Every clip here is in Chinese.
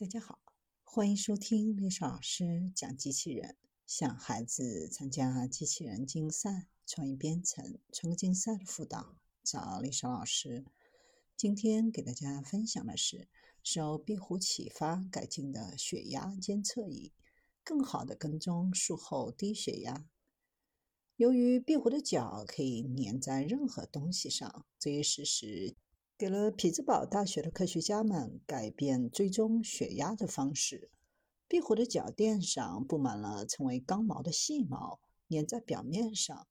大家好，欢迎收听丽莎老师讲机器人。想孩子参加机器人竞赛、创意编程、创客竞赛的辅导，找丽莎老师。今天给大家分享的是受壁虎启发改进的血压监测仪，更好的跟踪术后低血压。由于壁虎的脚可以粘在任何东西上，这一事实。给了匹兹堡大学的科学家们改变追踪血压的方式。壁虎的脚垫上布满了成为钢毛的细毛，粘在表面上。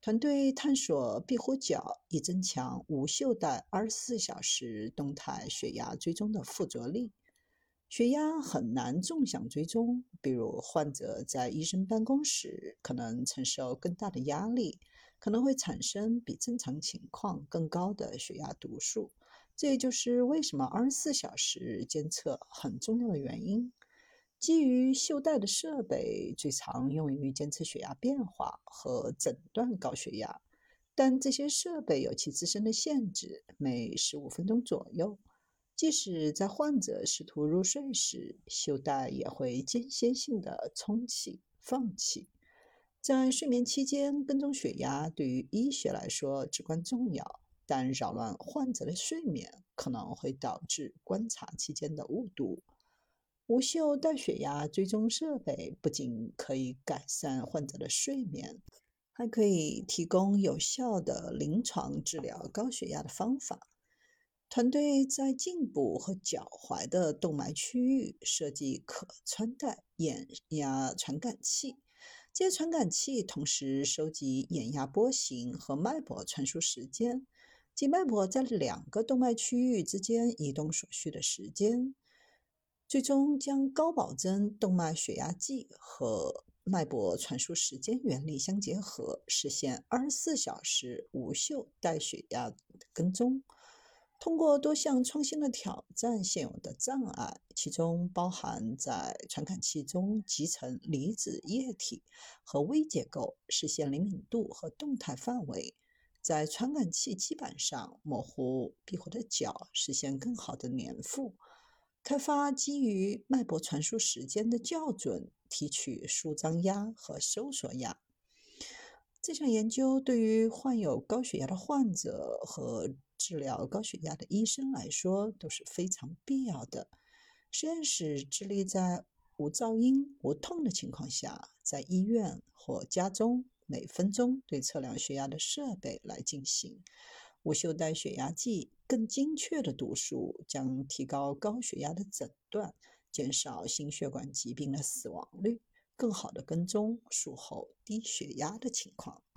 团队探索壁虎脚以增强无袖带二十四小时动态血压追踪的附着力。血压很难纵向追踪，比如患者在医生办公室可能承受更大的压力。可能会产生比正常情况更高的血压读数，这也就是为什么二十四小时监测很重要的原因。基于袖带的设备最常用于监测血压变化和诊断高血压，但这些设备有其自身的限制，每十五分钟左右，即使在患者试图入睡时，袖带也会间歇性的充气放气。在睡眠期间跟踪血压对于医学来说至关重要，但扰乱患者的睡眠可能会导致观察期间的误读。无袖带血压追踪设备不仅可以改善患者的睡眠，还可以提供有效的临床治疗高血压的方法。团队在颈部和脚踝的动脉区域设计可穿戴眼压传感器。这些传感器同时收集眼压波形和脉搏传输时间，即脉搏在两个动脉区域之间移动所需的时间。最终将高保真动脉血压计和脉搏传输时间原理相结合，实现二十四小时无袖带血压跟踪。通过多项创新的挑战现有的障碍，其中包含在传感器中集成离子液体和微结构，实现灵敏度和动态范围；在传感器基板上模糊壁虎的脚，实现更好的粘附；开发基于脉搏传输时间的校准提取舒张压和收缩压。这项研究对于患有高血压的患者和治疗高血压的医生来说都是非常必要的。实验室致力在无噪音、无痛的情况下，在医院或家中每分钟对测量血压的设备来进行。无袖带血压计更精确的读数将提高高血压的诊断，减少心血管疾病的死亡率。更好的跟踪术后低血压的情况。